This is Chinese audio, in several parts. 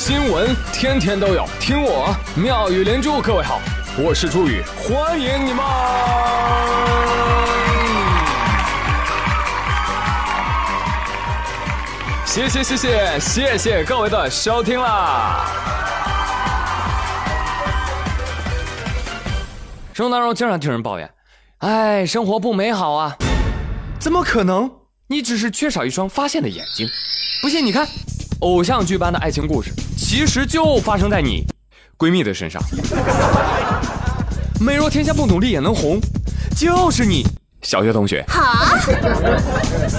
新闻天天都有，听我妙语连珠。各位好，我是朱宇，欢迎你们！谢谢谢谢谢谢各位的收听啦！生活当中经常听人抱怨，哎，生活不美好啊！怎么可能？你只是缺少一双发现的眼睛。不信你看，偶像剧般的爱情故事，其实就发生在你闺蜜的身上。美若天下不努力也能红，就是你小学同学。好，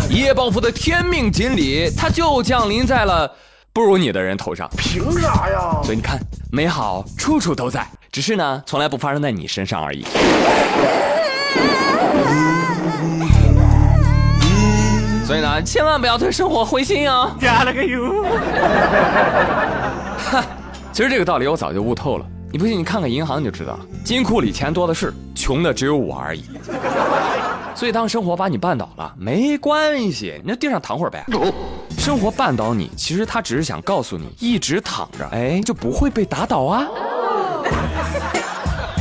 一夜暴富的天命锦鲤，它就降临在了不如你的人头上。凭啥呀？所以你看，美好处处都在，只是呢，从来不发生在你身上而已。所以呢，千万不要对生活灰心哦！加了个油。哈，其实这个道理我早就悟透了。你不信，你看看银行你就知道了。金库里钱多的是，穷的只有我而已。所以当生活把你绊倒了，没关系，你就地上躺会儿呗。生活绊倒你，其实他只是想告诉你，一直躺着，哎，就不会被打倒啊。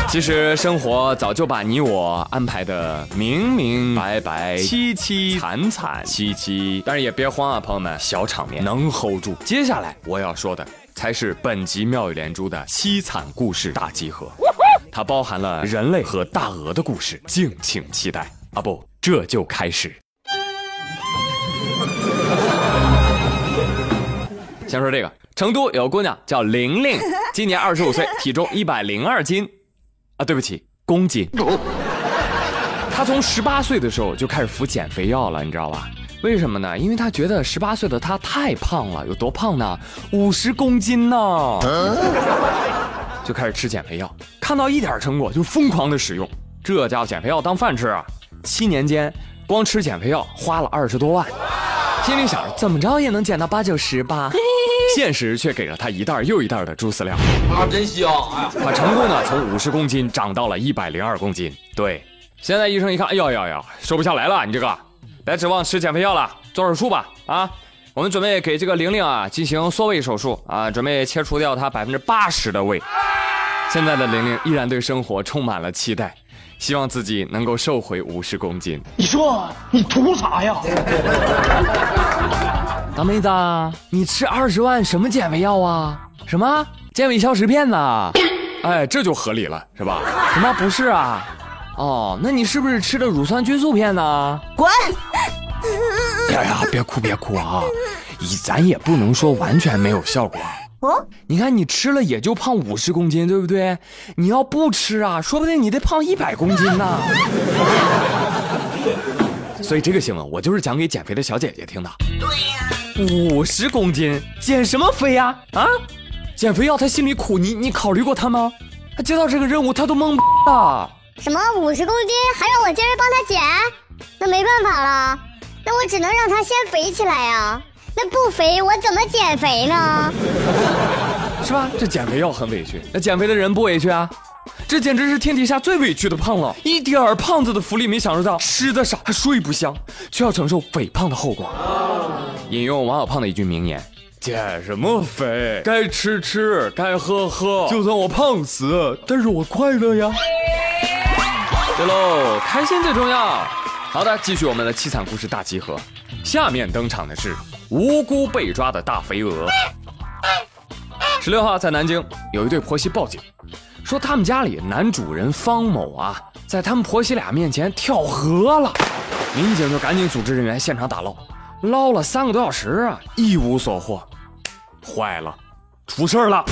其实生活早就把你我安排的明明白白、凄凄惨惨戚戚，但是也别慌啊，朋友们，小场面能 hold 住。接下来我要说的才是本集妙语连珠的凄惨故事大集合，它包含了人类和大鹅的故事，敬请期待啊！不，这就开始。先说这个，成都有个姑娘叫玲玲，今年二十五岁，体重一百零二斤。啊，对不起，公斤。她从十八岁的时候就开始服减肥药了，你知道吧？为什么呢？因为他觉得十八岁的他太胖了，有多胖呢？五十公斤呢，就开始吃减肥药。看到一点成果就疯狂的使用，这家伙减肥药当饭吃啊！七年间，光吃减肥药花了二十多万，心里想着怎么着也能减到八九十吧。现实却给了他一袋又一袋的猪饲料，啊，真香！他成功的从五十公斤长到了一百零二公斤。对，现在医生一看，哎呀呀呀，瘦不下来了，你这个，别指望吃减肥药了，做手术吧。啊，我们准备给这个玲玲啊进行缩胃手术啊，准备切除掉她百分之八十的胃。现在的玲玲依然对生活充满了期待，希望自己能够瘦回五十公斤。你说你图啥呀？大妹子，你吃二十万什么减肥药啊？什么健胃消食片呢？哎，这就合理了，是吧？什么不是啊？哦，那你是不是吃的乳酸菌素片呢？滚！哎呀，别哭别哭啊！咱也不能说完全没有效果。哦，你看你吃了也就胖五十公斤，对不对？你要不吃啊，说不定你得胖一百公斤呢。所以这个新闻我就是讲给减肥的小姐姐听的。对呀。五十公斤减什么肥呀？啊，减肥药她心里苦，你你考虑过她吗？她接到这个任务她都懵了。什么五十公斤还让我今儿帮他减？那没办法了，那我只能让他先肥起来呀。那不肥我怎么减肥呢？是吧？这减肥药很委屈，那减肥的人不委屈啊？这简直是天底下最委屈的胖了，一点儿胖子的福利没享受到，吃的少还睡不香，却要承受肥胖的后果。引用王小胖的一句名言：“减什么肥？该吃吃，该喝喝。就算我胖死，但是我快乐呀。”对喽，开心最重要。好的，继续我们的凄惨故事大集合。下面登场的是无辜被抓的大肥鹅。十六号在南京，有一对婆媳报警，说他们家里男主人方某啊，在他们婆媳俩面前跳河了。民警就赶紧组织人员现场打捞。捞了三个多小时啊，一无所获，坏了，出事儿了！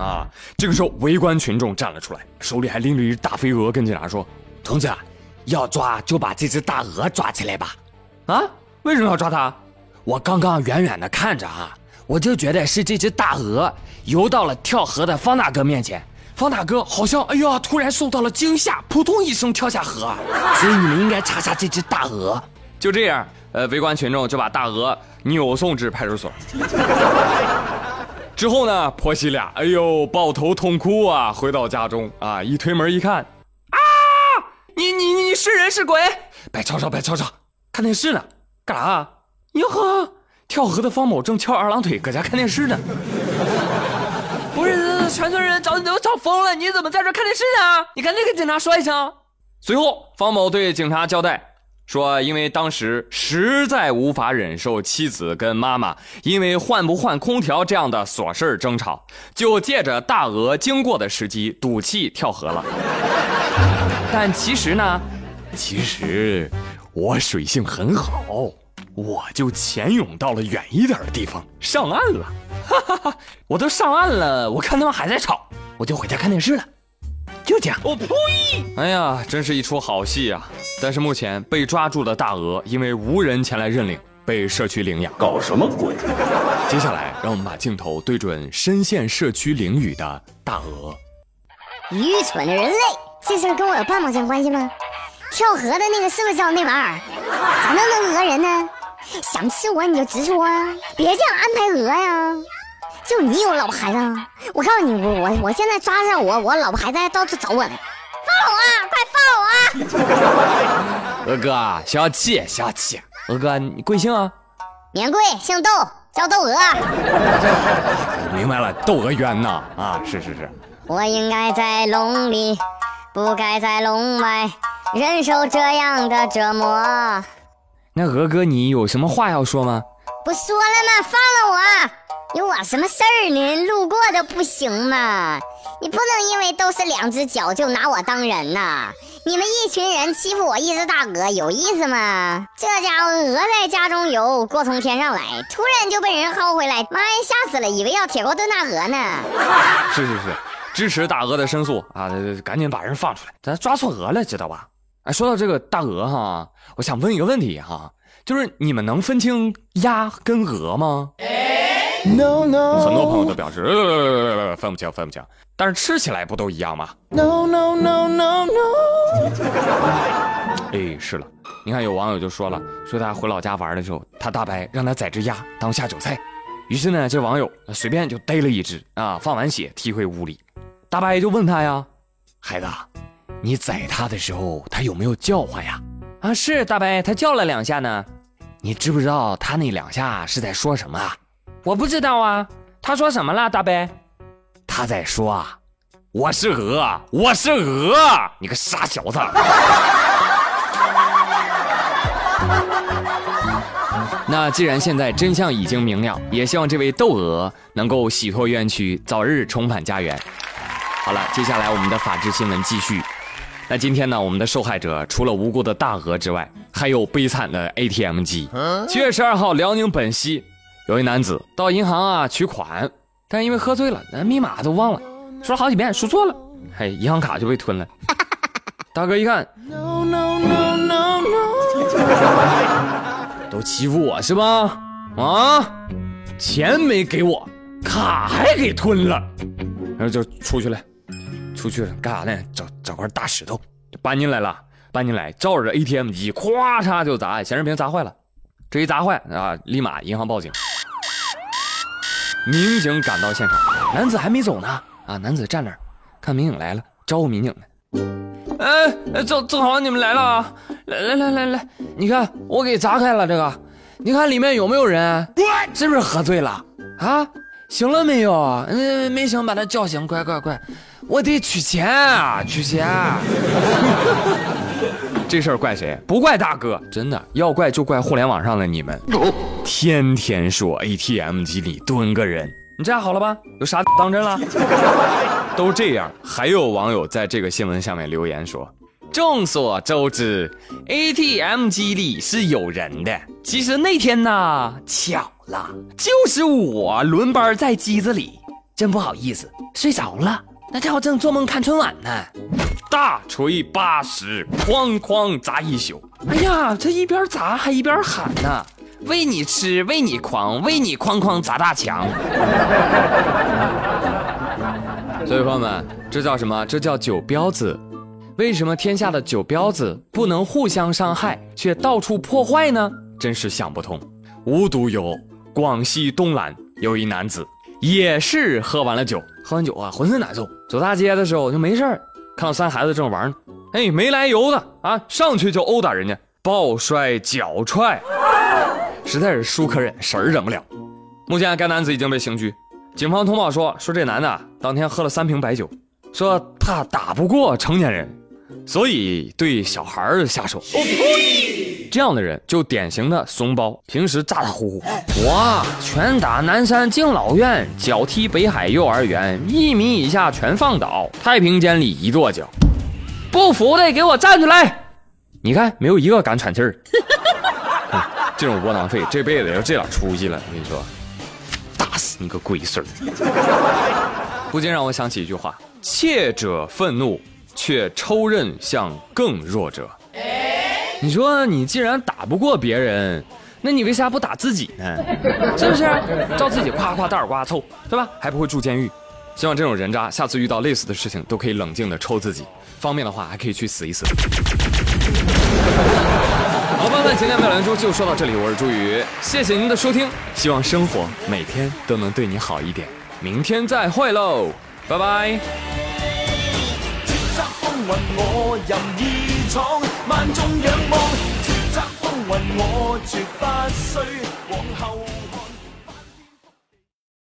啊，这个时候围观群众站了出来，手里还拎着一只大飞蛾，跟警察说：“同志，要抓就把这只大鹅抓起来吧！”啊，为什么要抓它？我刚刚远远的看着啊，我就觉得是这只大鹅游到了跳河的方大哥面前，方大哥好像哎呀突然受到了惊吓，扑通一声跳下河，所以你们应该查查这只大鹅。就这样。呃，围观群众就把大鹅扭送至派出所。之后呢，婆媳俩哎呦抱头痛哭啊，回到家中啊，一推门一看，啊，你你你是人是鬼？别吵吵，别吵吵，看电视呢，干啥？哟呵，跳河的方某正翘二郎腿搁家看电视呢。不是，全村人找你都找疯了，你怎么在这看电视呢？你赶紧跟警察说一声。随后，方某对警察交代说，因为当时实在无法忍受妻子跟妈妈因为换不换空调这样的琐事争吵，就借着大鹅经过的时机赌气跳河了。但其实呢，其实我水性很好，我就潜泳到了远一点的地方上岸了。哈哈哈！我都上岸了，我看他们还在吵，我就回家看电视了。就这样。我呸！哎呀，真是一出好戏啊！但是目前被抓住的大鹅因为无人前来认领，被社区领养。搞什么鬼？接下来，让我们把镜头对准深陷社区囹圄的大鹅。愚蠢的人类，这事儿跟我有半毛钱关系吗？跳河的那个是不是叫那玩意儿？咋那么讹人呢？想吃我你就直说啊，别这样安排讹呀！就你有老婆孩子啊，我告诉你，我我我现在抓上我，我老婆孩子还到处找我呢，放我啊，快放我啊！鹅哥，小气小气，鹅哥你贵姓啊？免贵，姓窦，叫窦娥。明白了，窦娥冤呐啊！是是是，我应该在笼里，不该在笼外，忍受这样的折磨。那鹅哥，你有什么话要说吗？不说了吗？放了我！有我什么事儿呢？路过的不行吗？你不能因为都是两只脚就拿我当人呐！你们一群人欺负我一只大鹅，有意思吗？这家伙鹅在家中游，锅从天上来，突然就被人薅回来，妈呀，吓死了，以为要铁锅炖大鹅呢！是是是，支持大鹅的申诉啊！赶紧把人放出来，咱抓错鹅了，知道吧？哎，说到这个大鹅哈，我想问一个问题哈，就是你们能分清鸭跟鹅吗？No no，很多朋友都表示呃分不清分不清，但是吃起来不都一样吗？No no no no no。哎，是了，你看有网友就说了，说他回老家玩的时候，他大伯让他宰只鸭当下酒菜，于是呢，这网友随便就逮了一只啊，放完血踢回屋里，大伯就问他呀，孩子，你宰他的时候他有没有叫唤呀？啊，是大伯，他叫了两下呢。你知不知道他那两下是在说什么啊？我不知道啊，他说什么了，大伯？他在说啊，我是鹅，我是鹅，你个傻小子！那既然现在真相已经明了，也希望这位窦娥能够洗脱冤屈，早日重返家园。好了，接下来我们的法治新闻继续。那今天呢，我们的受害者除了无辜的大鹅之外，还有悲惨的 ATM 机。七月十二号，辽宁本溪。有一男子到银行啊取款，但因为喝醉了，那密码都忘了，说了好几遍，输错了，嘿，银行卡就被吞了。大哥一看，都欺负我是吧？啊，钱没给我，卡还给吞了，然后就出去了，出去了干啥呢？找找块大石头就搬进来了，搬进来照着 ATM 机，咵嚓就砸，显示屏砸坏了，这一砸坏啊，立马银行报警。民警赶到现场，男子还没走呢。啊，男子站那儿，看民警来了，招呼民警们。哎，正正好你们来了啊！来来来来来，你看我给砸开了这个，你看里面有没有人？是不是喝醉了？啊，醒了没有？嗯，没醒，把他叫醒，快快快！我得取钱啊，取钱。这事儿怪谁？不怪大哥，真的要怪就怪互联网上的你们，天天说 ATM 机里蹲个人，你这样好了吧？有啥当真了？都这样，还有网友在这个新闻下面留言说：众所周知，ATM 机里是有人的。其实那天呢，巧了，就是我轮班在机子里，真不好意思，睡着了。那家伙正做梦看春晚呢，大锤八十，哐哐砸一宿。哎呀，这一边砸还一边喊呢：“喂你吃，喂你狂，喂你哐哐砸大墙。”所以朋友们，这叫什么？这叫酒标子。为什么天下的酒标子不能互相伤害，却到处破坏呢？真是想不通。无独有，广西东兰有一男子。也是喝完了酒，喝完酒啊，浑身难受。走大街的时候就没事儿，看到三孩子正玩呢，哎，没来由的啊，上去就殴打人家，抱摔脚踹。实在是书可忍，婶儿忍不了。目前该男子已经被刑拘。警方通报说，说这男的当天喝了三瓶白酒，说他打不过成年人，所以对小孩下手。这样的人就典型的怂包，平时咋咋呼呼。我拳打南山敬老院，脚踢北海幼儿园，一米以下全放倒，太平间里一跺脚。不服的给我站出来！你看，没有一个敢喘气儿。这种窝囊废，这辈子要这点出息了，我跟你说，打死你个龟孙儿！不禁让我想起一句话：怯者愤怒，却抽刃向更弱者。你说你既然打不过别人，那你为啥不打自己呢？是不是？照自己夸夸大耳刮凑，对吧？还不会住监狱。希望这种人渣下次遇到类似的事情都可以冷静的抽自己，方便的话还可以去死一死。好吧，朋友们，今天妙兰珠就说到这里，我是朱宇，谢谢您的收听，希望生活每天都能对你好一点，明天再会喽，拜拜。天风我任意闯眼中仰望叱咤风云，我绝不需往后。